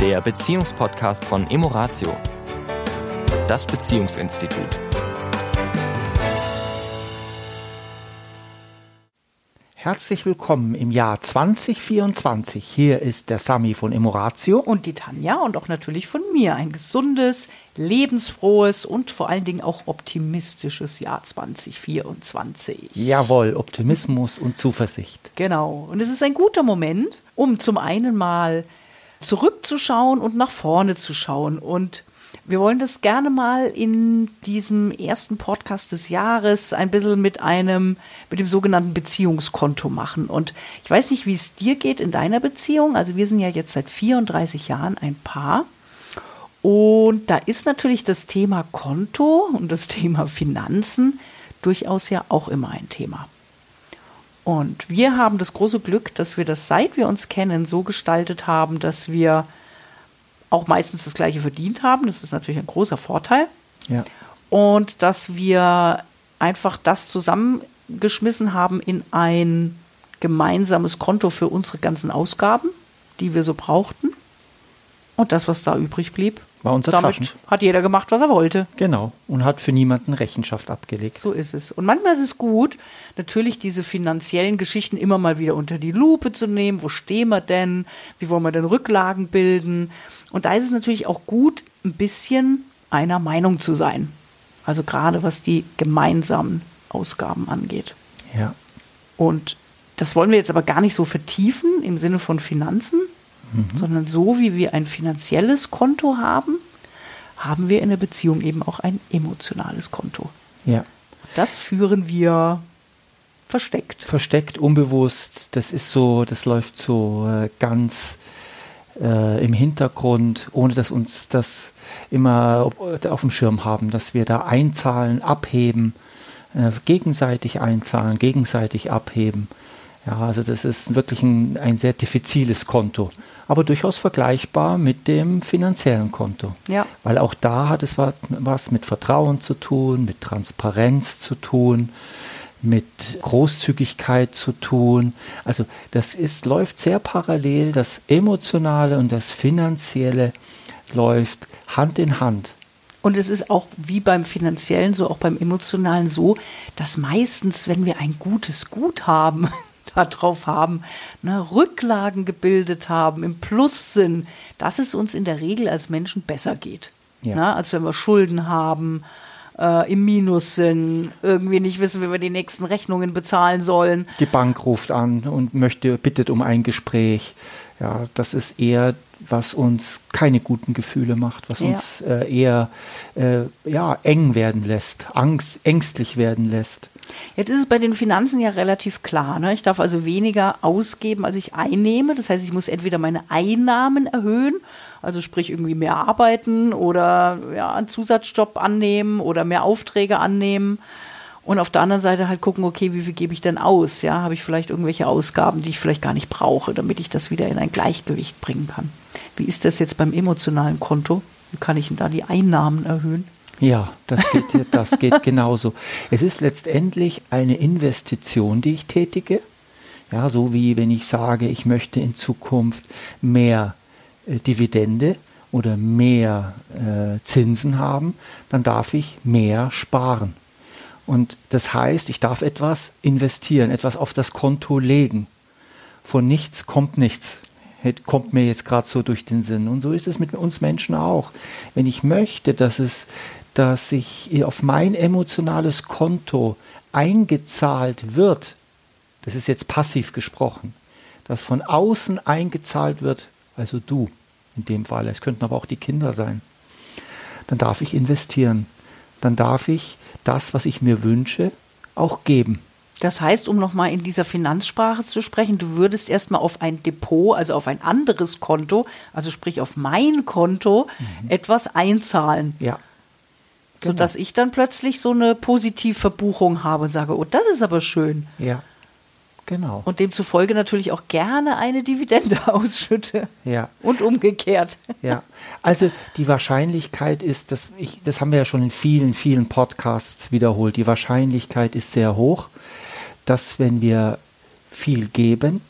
der Beziehungspodcast von Emoratio, das Beziehungsinstitut. Herzlich willkommen im Jahr 2024. Hier ist der Sami von Emoratio. Und die Tanja und auch natürlich von mir. Ein gesundes, lebensfrohes und vor allen Dingen auch optimistisches Jahr 2024. Jawohl, Optimismus und Zuversicht. Genau. Und es ist ein guter Moment, um zum einen mal zurückzuschauen und nach vorne zu schauen. Und wir wollen das gerne mal in diesem ersten Podcast des Jahres ein bisschen mit einem, mit dem sogenannten Beziehungskonto machen. Und ich weiß nicht, wie es dir geht in deiner Beziehung. Also wir sind ja jetzt seit 34 Jahren ein Paar. Und da ist natürlich das Thema Konto und das Thema Finanzen durchaus ja auch immer ein Thema. Und wir haben das große Glück, dass wir das, seit wir uns kennen, so gestaltet haben, dass wir auch meistens das gleiche verdient haben. Das ist natürlich ein großer Vorteil. Ja. Und dass wir einfach das zusammengeschmissen haben in ein gemeinsames Konto für unsere ganzen Ausgaben, die wir so brauchten. Und das, was da übrig blieb, War unser damit Taschen. hat jeder gemacht, was er wollte. Genau. Und hat für niemanden Rechenschaft abgelegt. So ist es. Und manchmal ist es gut, natürlich diese finanziellen Geschichten immer mal wieder unter die Lupe zu nehmen. Wo stehen wir denn? Wie wollen wir denn Rücklagen bilden? Und da ist es natürlich auch gut, ein bisschen einer Meinung zu sein. Also gerade was die gemeinsamen Ausgaben angeht. Ja. Und das wollen wir jetzt aber gar nicht so vertiefen im Sinne von Finanzen, sondern so wie wir ein finanzielles Konto haben, haben wir in der Beziehung eben auch ein emotionales Konto. Ja. Das führen wir versteckt. Versteckt, unbewusst. Das ist so, das läuft so äh, ganz äh, im Hintergrund, ohne dass uns das immer auf, auf dem Schirm haben, dass wir da einzahlen, abheben, äh, gegenseitig einzahlen, gegenseitig abheben. Ja, also das ist wirklich ein, ein sehr diffiziles Konto, aber durchaus vergleichbar mit dem finanziellen Konto. Ja. Weil auch da hat es was, was mit Vertrauen zu tun, mit Transparenz zu tun, mit Großzügigkeit zu tun. Also das ist, läuft sehr parallel. Das Emotionale und das Finanzielle läuft Hand in Hand. Und es ist auch wie beim finanziellen, so auch beim emotionalen so, dass meistens, wenn wir ein gutes Guthaben darauf haben, ne, Rücklagen gebildet haben, im Plus sind, dass es uns in der Regel als Menschen besser geht. Ja. Ne, als wenn wir Schulden haben, äh, im Minus sind, irgendwie nicht wissen, wie wir die nächsten Rechnungen bezahlen sollen. Die Bank ruft an und möchte, bittet um ein Gespräch. Ja, das ist eher, was uns keine guten Gefühle macht, was Ja. uns äh, eher äh, ja, eng werden lässt, Angst, ängstlich werden lässt. Jetzt ist es bei den Finanzen ja relativ klar. Ne? Ich darf also weniger ausgeben, als ich einnehme. Das heißt, ich muss entweder meine Einnahmen erhöhen, also sprich irgendwie mehr arbeiten oder ja, einen Zusatzjob annehmen oder mehr Aufträge annehmen. Und auf der anderen Seite halt gucken, okay, wie viel gebe ich denn aus? Ja, habe ich vielleicht irgendwelche Ausgaben, die ich vielleicht gar nicht brauche, damit ich das wieder in ein Gleichgewicht bringen kann. Wie ist das jetzt beim emotionalen Konto? Wie kann ich denn da die Einnahmen erhöhen? Ja, das geht, das geht genauso. Es ist letztendlich eine Investition, die ich tätige. Ja, so wie wenn ich sage, ich möchte in Zukunft mehr äh, Dividende oder mehr äh, Zinsen haben, dann darf ich mehr sparen. Und das heißt, ich darf etwas investieren, etwas auf das Konto legen. Von nichts kommt nichts. Kommt mir jetzt gerade so durch den Sinn. Und so ist es mit uns Menschen auch. Wenn ich möchte, dass es, dass ich auf mein emotionales Konto eingezahlt wird, das ist jetzt passiv gesprochen, dass von außen eingezahlt wird, also du in dem Fall, es könnten aber auch die Kinder sein, dann darf ich investieren. Dann darf ich das, was ich mir wünsche, auch geben. Das heißt, um nochmal in dieser Finanzsprache zu sprechen, du würdest erstmal auf ein Depot, also auf ein anderes Konto, also sprich auf mein Konto, etwas einzahlen, Ja. sodass ich dann plötzlich so eine Positivverbuchung habe und sage, oh, das ist aber schön. Ja. Genau. Und demzufolge natürlich auch gerne eine Dividende ausschütte. Ja. Und umgekehrt. Ja, also die Wahrscheinlichkeit ist, dass ich, das haben wir ja schon in vielen, vielen Podcasts wiederholt, die Wahrscheinlichkeit ist sehr hoch, dass wenn wir viel geben,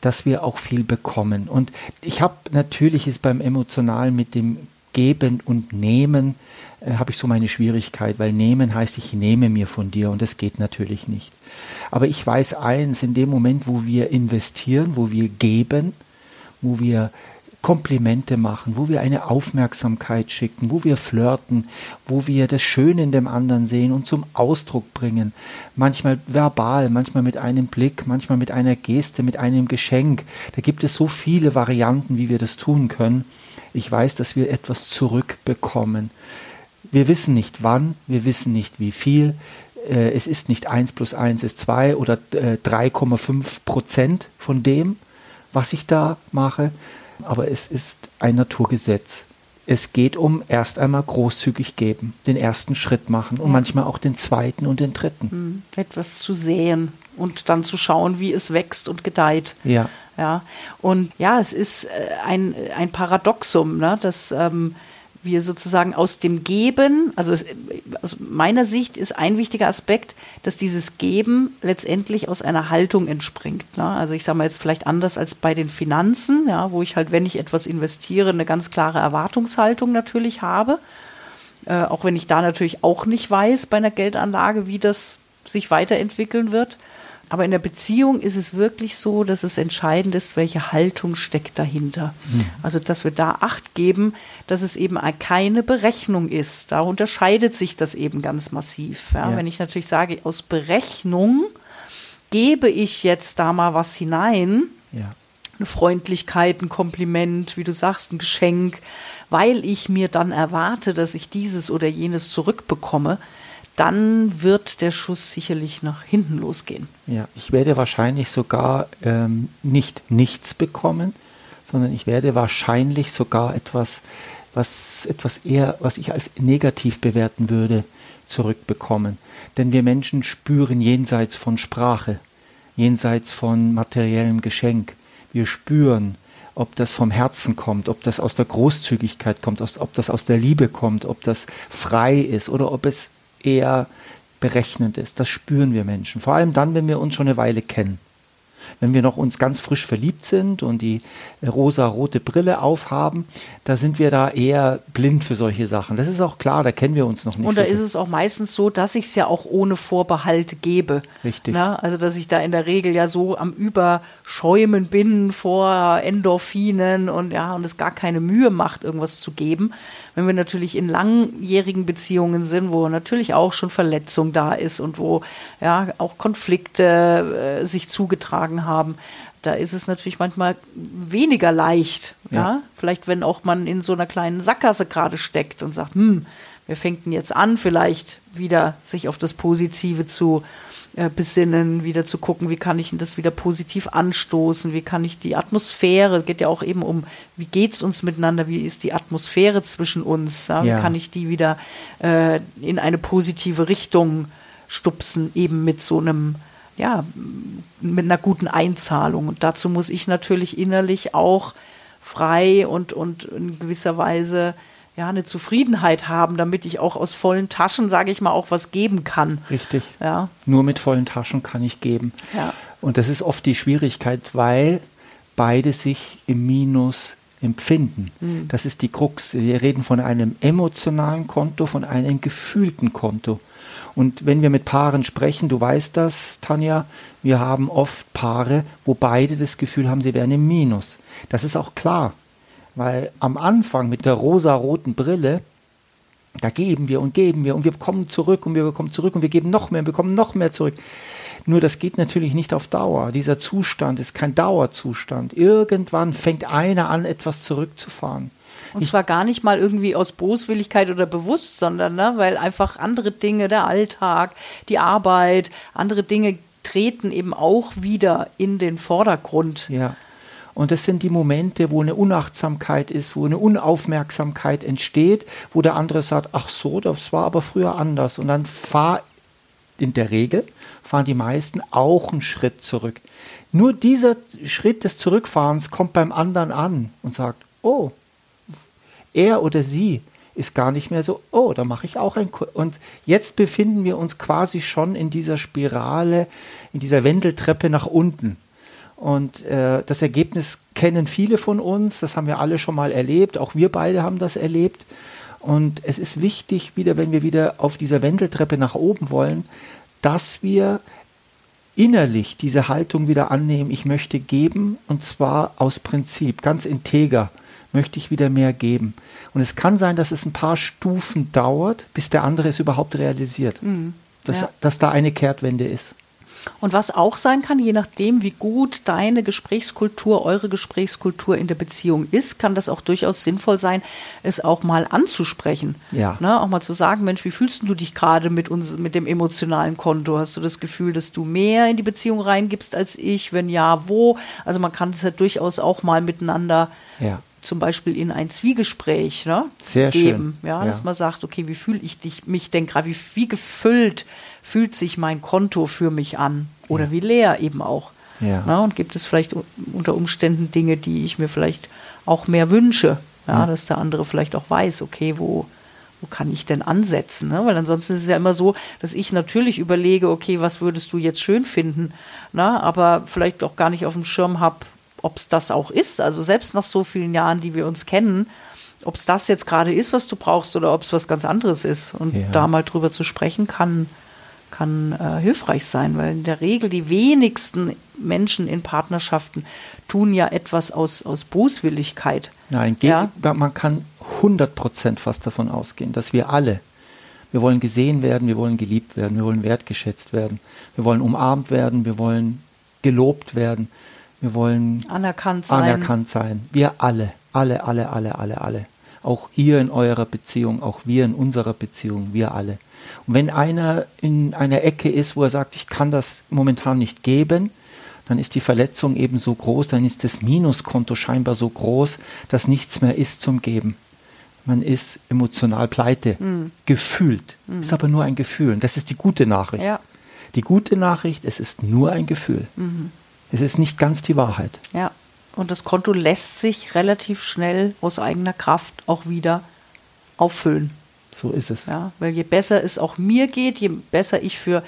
dass wir auch viel bekommen. Und ich habe natürlich ist beim Emotionalen mit dem Geben und Nehmen äh, habe ich so meine Schwierigkeit, weil nehmen heißt, ich nehme mir von dir und das geht natürlich nicht. Aber ich weiß eins, in dem Moment, wo wir investieren, wo wir geben, wo wir Komplimente machen, wo wir eine Aufmerksamkeit schicken, wo wir flirten, wo wir das Schöne in dem anderen sehen und zum Ausdruck bringen. Manchmal verbal, manchmal mit einem Blick, manchmal mit einer Geste, mit einem Geschenk. Da gibt es so viele Varianten, wie wir das tun können. Ich weiß, dass wir etwas zurückbekommen. Wir wissen nicht wann, wir wissen nicht wie viel. Äh, es ist nicht 1 plus 1 ist 2 oder 3,5 äh, Prozent von dem, was ich da mache, aber es ist ein Naturgesetz. Es geht um erst einmal großzügig geben, den ersten Schritt machen und ja. manchmal auch den zweiten und den dritten. Hm, etwas zu säen und dann zu schauen, wie es wächst und gedeiht. Ja. Ja. Und ja, es ist äh, ein, ein Paradoxum, ne, dass ähm, wir sozusagen aus dem Geben, also es, aus meiner Sicht ist ein wichtiger Aspekt, dass dieses Geben letztendlich aus einer Haltung entspringt. Ne? Also ich sage mal jetzt vielleicht anders als bei den Finanzen, ja, wo ich halt, wenn ich etwas investiere, eine ganz klare Erwartungshaltung natürlich habe. Äh, auch wenn ich da natürlich auch nicht weiß bei einer Geldanlage, wie das sich weiterentwickeln wird. Aber in der Beziehung ist es wirklich so, dass es entscheidend ist, welche Haltung steckt dahinter. Mhm. Also, dass wir da Acht geben, dass es eben keine Berechnung ist. Da unterscheidet sich das eben ganz massiv. Ja? Ja. Wenn ich natürlich sage, aus Berechnung gebe ich jetzt da mal was hinein, ja. eine Freundlichkeit, ein Kompliment, wie du sagst, ein Geschenk, weil ich mir dann erwarte, dass ich dieses oder jenes zurückbekomme, dann wird der Schuss sicherlich nach hinten losgehen. Ja, ich werde wahrscheinlich sogar ähm, nicht nichts bekommen, sondern ich werde wahrscheinlich sogar etwas, was etwas eher, was ich als negativ bewerten würde, zurückbekommen. Denn wir Menschen spüren jenseits von Sprache, jenseits von materiellem Geschenk. Wir spüren, ob das vom Herzen kommt, ob das aus der Großzügigkeit kommt, ob das aus der Liebe kommt, ob das frei ist oder ob es eher berechnend ist. Das spüren wir Menschen. Vor allem dann, wenn wir uns schon eine Weile kennen. Wenn wir noch uns ganz frisch verliebt sind und die rosa-rote Brille aufhaben, da sind wir da eher blind für solche Sachen. Das ist auch klar, da kennen wir uns noch nicht. Und da so ist es auch meistens so, dass ich es ja auch ohne Vorbehalt gebe. Richtig. Na, also, dass ich da in der Regel ja so am Überschäumen bin vor Endorphinen und ja, und es gar keine Mühe macht, irgendwas zu geben. Wenn wir natürlich in langjährigen Beziehungen sind, wo natürlich auch schon Verletzung da ist und wo ja auch Konflikte äh, sich zugetragen haben, da ist es natürlich manchmal weniger leicht. Ja. ja. Vielleicht, wenn auch man in so einer kleinen Sackgasse gerade steckt und sagt, hm, wir fängten jetzt an, vielleicht wieder sich auf das Positive zu äh, besinnen, wieder zu gucken, wie kann ich das wieder positiv anstoßen, wie kann ich die Atmosphäre, es geht ja auch eben um, wie geht es uns miteinander, wie ist die Atmosphäre zwischen uns, ja? Ja. wie kann ich die wieder äh, in eine positive Richtung stupsen, eben mit so einem, ja, mit einer guten Einzahlung. Und dazu muss ich natürlich innerlich auch frei und, und in gewisser Weise ja, eine Zufriedenheit haben, damit ich auch aus vollen Taschen, sage ich mal, auch was geben kann. Richtig. Ja. Nur mit vollen Taschen kann ich geben. Ja. Und das ist oft die Schwierigkeit, weil beide sich im Minus empfinden. Mhm. Das ist die Krux. Wir reden von einem emotionalen Konto, von einem gefühlten Konto. Und wenn wir mit Paaren sprechen, du weißt das, Tanja, wir haben oft Paare, wo beide das Gefühl haben, sie wären im Minus. Das ist auch klar. Weil am Anfang mit der rosa-roten Brille, da geben wir und geben wir und wir bekommen zurück und wir bekommen zurück und wir geben noch mehr und bekommen noch mehr zurück. Nur das geht natürlich nicht auf Dauer. Dieser Zustand ist kein Dauerzustand. Irgendwann fängt einer an, etwas zurückzufahren. Und zwar gar nicht mal irgendwie aus Boswilligkeit oder bewusst, sondern ne, weil einfach andere Dinge, der Alltag, die Arbeit, andere Dinge treten eben auch wieder in den Vordergrund. Ja. Und das sind die Momente, wo eine Unachtsamkeit ist, wo eine Unaufmerksamkeit entsteht, wo der andere sagt, ach so, das war aber früher anders. Und dann fahr in der Regel fahren die meisten auch einen Schritt zurück. Nur dieser Schritt des Zurückfahrens kommt beim anderen an und sagt, oh, er oder sie ist gar nicht mehr so, oh, da mache ich auch ein Kur Und jetzt befinden wir uns quasi schon in dieser Spirale, in dieser Wendeltreppe nach unten. Und äh, das Ergebnis kennen viele von uns, das haben wir alle schon mal erlebt, auch wir beide haben das erlebt. Und es ist wichtig, wieder, wenn wir wieder auf dieser Wendeltreppe nach oben wollen, dass wir innerlich diese Haltung wieder annehmen, ich möchte geben und zwar aus Prinzip, ganz integer möchte ich wieder mehr geben. Und es kann sein, dass es ein paar Stufen dauert, bis der andere es überhaupt realisiert, mhm. dass, Ja. dass da eine Kehrtwende ist. Und was auch sein kann, je nachdem, wie gut deine Gesprächskultur, eure Gesprächskultur in der Beziehung ist, kann das auch durchaus sinnvoll sein, es auch mal anzusprechen. Ja. Ne, auch mal zu sagen, Mensch, wie fühlst du dich gerade mit uns, mit dem emotionalen Konto? Hast du das Gefühl, dass du mehr in die Beziehung reingibst als ich? Wenn ja, wo? Also man kann es ja durchaus auch mal miteinander Ja. Zum Beispiel in ein Zwiegespräch ne, Sehr geben. schön. Ja, Ja. dass man sagt, okay, wie fühle ich dich, mich denn gerade, wie, wie gefüllt fühlt sich mein Konto für mich an? Oder wie leer eben auch. Ja. Na, und gibt es vielleicht unter Umständen Dinge, die ich mir vielleicht auch mehr wünsche? Ja, dass der andere vielleicht auch weiß, okay, wo, wo kann ich denn ansetzen? Ne? Weil ansonsten ist es ja immer so, dass ich natürlich überlege, okay, was würdest du jetzt schön finden? Na, aber vielleicht auch gar nicht auf dem Schirm habe, ob es das auch ist. Also selbst nach so vielen Jahren, die wir uns kennen, ob es das jetzt gerade ist, was du brauchst, oder ob es was ganz anderes ist. Und Ja. da mal drüber zu sprechen, kann, kann äh, hilfreich sein, weil in der Regel die wenigsten Menschen in Partnerschaften tun ja etwas aus, aus Boswilligkeit. Nein, Ja. man kann 100% fast davon ausgehen, dass wir alle, wir wollen gesehen werden, wir wollen geliebt werden, wir wollen wertgeschätzt werden, wir wollen umarmt werden, wir wollen gelobt werden, wir wollen Anerkannt sein. anerkannt sein. Wir alle, alle, alle, alle, alle, alle. Auch ihr in eurer Beziehung, auch wir in unserer Beziehung, wir alle. Und wenn einer in einer Ecke ist, wo er sagt, ich kann das momentan nicht geben, dann ist die Verletzung eben so groß, dann ist das Minuskonto scheinbar so groß, dass nichts mehr ist zum Geben. Man ist emotional pleite, gefühlt. Ist aber nur ein Gefühl. Und das ist die gute Nachricht. Ja. Die gute Nachricht, es ist nur ein Gefühl. Es ist nicht ganz die Wahrheit. Ja. Und das Konto lässt sich relativ schnell aus eigener Kraft auch wieder auffüllen. So ist es. Ja, weil je besser es auch mir geht, je besser ich für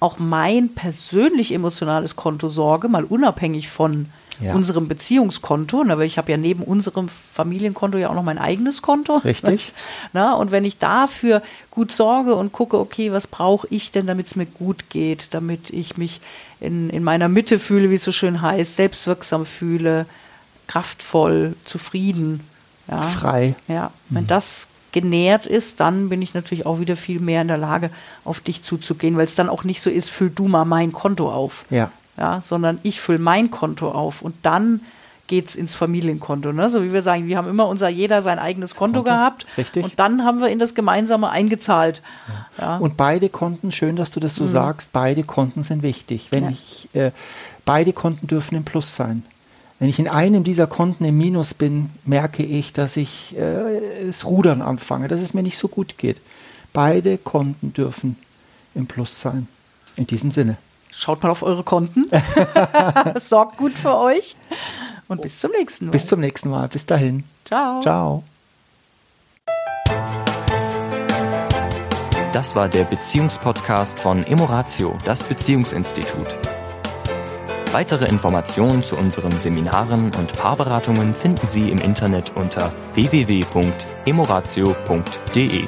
auch mein persönlich emotionales Konto sorge, mal unabhängig von Ja. unserem Beziehungskonto, ne, weil ich habe ja neben unserem Familienkonto ja auch noch mein eigenes Konto. Richtig. Na, und wenn ich dafür gut sorge und gucke, okay, was brauche ich denn, damit es mir gut geht, damit ich mich in, in meiner Mitte fühle, wie es so schön heißt, selbstwirksam fühle, kraftvoll, zufrieden. Ja. Frei. Ja, wenn das genährt ist, dann bin ich natürlich auch wieder viel mehr in der Lage, auf dich zuzugehen, weil es dann auch nicht so ist, füll du mal mein Konto auf. Ja. Ja, sondern ich fülle mein Konto auf und dann geht's ins Familienkonto. Ne? So wie wir sagen, wir haben immer unser jeder sein eigenes Konto, Konto, gehabt richtig. und dann haben wir in das gemeinsame eingezahlt. Ja. Und beide Konten, schön, dass du das Mhm. so sagst, beide Konten sind wichtig. Wenn Ja. ich, äh, beide Konten dürfen im Plus sein. Wenn ich in einem dieser Konten im Minus bin, merke ich, dass ich äh, das Rudern anfange, dass es mir nicht so gut geht. Beide Konten dürfen im Plus sein. In diesem Sinne. Schaut mal auf eure Konten. Sorgt gut für euch. Und bis zum nächsten Mal. Bis zum nächsten Mal. Bis dahin. Ciao. Ciao. Das war der Beziehungspodcast von Emoratio, das Beziehungsinstitut. Weitere Informationen zu unseren Seminaren und Paarberatungen finden Sie im Internet unter www.emoratio.de.